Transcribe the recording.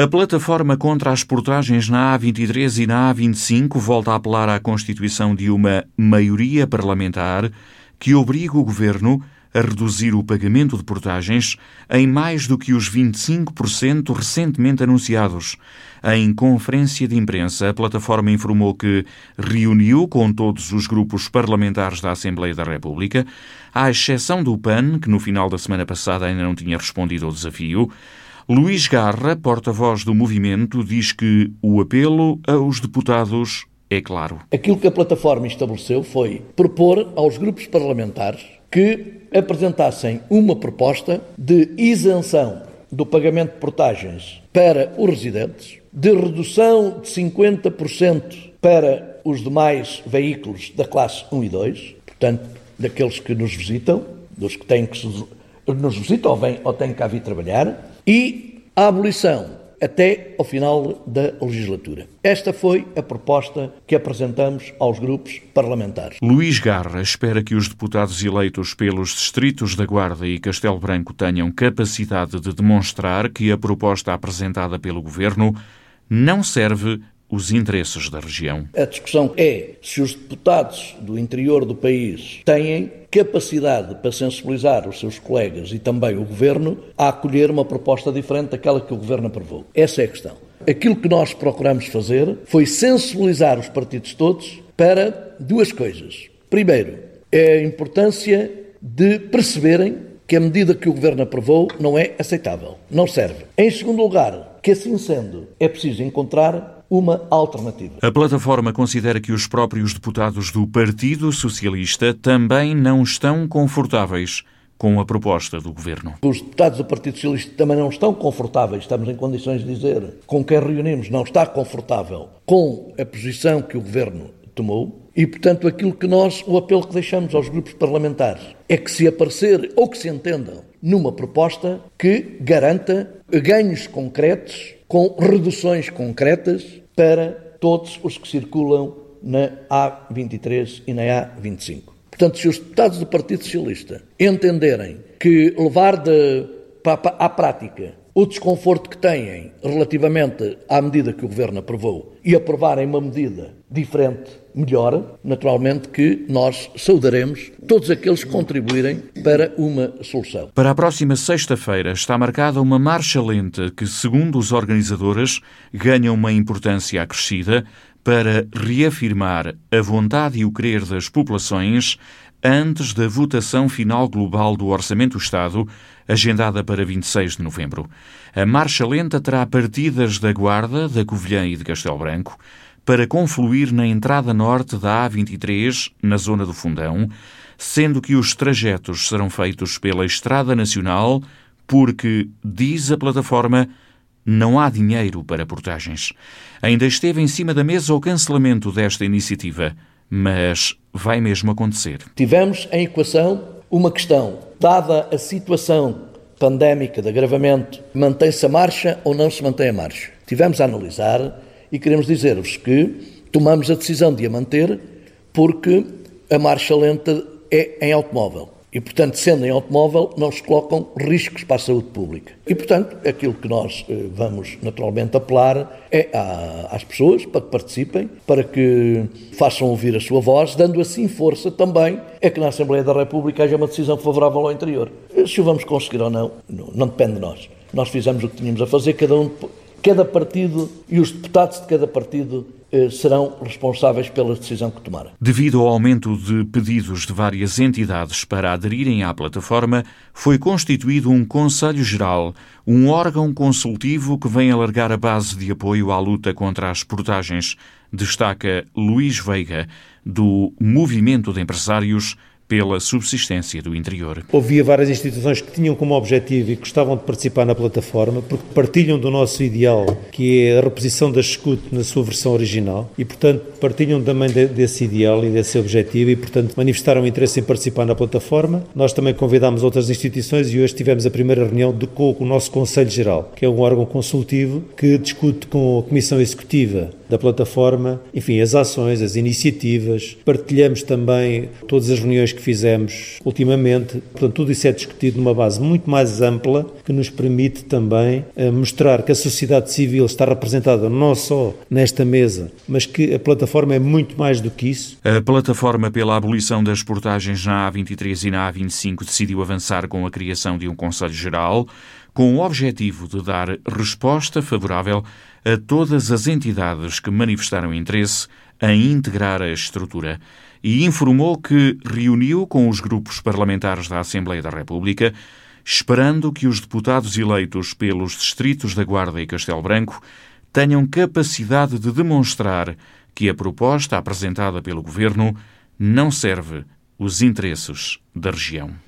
A plataforma contra as portagens na A23 e na A25 volta a apelar à constituição de uma maioria parlamentar que obriga o governo a reduzir o pagamento de portagens em mais do que os 25% recentemente anunciados. Em conferência de imprensa, a plataforma informou que reuniu com todos os grupos parlamentares da Assembleia da República, à exceção do PAN, que no final da semana passada ainda não tinha respondido ao desafio. Luís Garra, porta-voz do movimento, diz que o apelo aos deputados é claro. Aquilo que a plataforma estabeleceu foi propor aos grupos parlamentares que apresentassem uma proposta de isenção do pagamento de portagens para os residentes, de redução de 50% para os demais veículos da classe 1 e 2, portanto, daqueles que nos visitam, dos que têm que nos visitam ou, vêm, ou têm que vir trabalhar, e a abolição até ao final da legislatura. Esta foi a proposta que apresentamos aos grupos parlamentares. Luís Garra espera que os deputados eleitos pelos distritos da Guarda e Castelo Branco tenham capacidade de demonstrar que a proposta apresentada pelo governo não serve os interesses da região. A discussão é se os deputados do interior do país têm capacidade para sensibilizar os seus colegas e também o governo a acolher uma proposta diferente daquela que o governo aprovou. Essa é a questão. Aquilo que nós procuramos fazer foi sensibilizar os partidos todos para duas coisas. Primeiro, é a importância de perceberem que a medida que o governo aprovou não é aceitável, não serve. Em segundo lugar, que assim sendo, é preciso encontrar uma alternativa. A plataforma considera que os próprios deputados do Partido Socialista também não estão confortáveis com a proposta do governo. Os deputados do Partido Socialista também não estão confortáveis, estamos em condições de dizer, com quem reunimos não está confortável com a posição que o governo tomou. E, portanto, aquilo que nós, o apelo que deixamos aos grupos parlamentares é que se aparecer ou que se entendam numa proposta que garanta ganhos concretos com reduções concretas para todos os que circulam na A23 e na A25. Portanto, se os deputados do Partido Socialista entenderem que levar de, para, à prática o desconforto que têm relativamente à medida que o Governo aprovou e aprovarem uma medida diferente, melhor, naturalmente que nós saudaremos todos aqueles que contribuírem para uma solução. Para a próxima sexta-feira está marcada uma marcha lenta que, segundo os organizadores, ganha uma importância acrescida para reafirmar a vontade e o querer das populações antes da votação final global do Orçamento do Estado, agendada para 26 de novembro. A marcha lenta terá partidas da Guarda, da Covilhã e de Castelo Branco para confluir na entrada norte da A23, na zona do Fundão, sendo que os trajetos serão feitos pela Estrada Nacional, porque, diz a plataforma, não há dinheiro para portagens. Ainda esteve em cima da mesa o cancelamento desta iniciativa, mas vai mesmo acontecer. Tivemos em equação uma questão. Dada a situação pandémica de agravamento, mantém-se a marcha ou não se mantém a marcha? Tivemos a analisar e queremos dizer-vos que tomamos a decisão de a manter porque a marcha lenta é em automóvel. E, portanto, sendo em automóvel, não se colocam riscos para a saúde pública. E, portanto, aquilo que nós eh, vamos naturalmente apelar é às pessoas para que participem, para que façam ouvir a sua voz, dando assim força também é que na Assembleia da República haja uma decisão favorável ao interior. Se o vamos conseguir ou não, não depende de nós. Nós fizemos o que tínhamos a fazer, cada um cada partido e os deputados de cada partido eh, serão responsáveis pela decisão que tomarem. Devido ao aumento de pedidos de várias entidades para aderirem à plataforma, foi constituído um Conselho Geral, um órgão consultivo que vem alargar a base de apoio à luta contra as portagens, destaca Luís Veiga, do Movimento de Empresários pela subsistência do interior. Havia várias instituições que tinham como objetivo e gostavam de participar na plataforma porque partilham do nosso ideal, que é a reposição da escute na sua versão original e, portanto, partilham também de, desse ideal e desse objetivo e, portanto, manifestaram interesse em participar na plataforma. Nós também convidámos outras instituições e hoje tivemos a primeira reunião de, com o nosso Conselho Geral, que é um órgão consultivo que discute com a Comissão Executiva da plataforma, enfim, as ações, as iniciativas. Partilhamos também todas as reuniões que fizemos ultimamente. Portanto, tudo isso é discutido numa base muito mais ampla que nos permite também eh, mostrar que a sociedade civil está representada não só nesta mesa, mas que a plataforma é muito mais do que isso. A plataforma pela abolição das portagens na A23 e na A25 decidiu avançar com a criação de um Conselho Geral com o objetivo de dar resposta favorável a todas as entidades que manifestaram interesse em integrar a estrutura e informou que reuniu com os grupos parlamentares da Assembleia da República, esperando que os deputados eleitos pelos distritos da Guarda e Castelo Branco tenham capacidade de demonstrar que a proposta apresentada pelo governo não serve os interesses da região.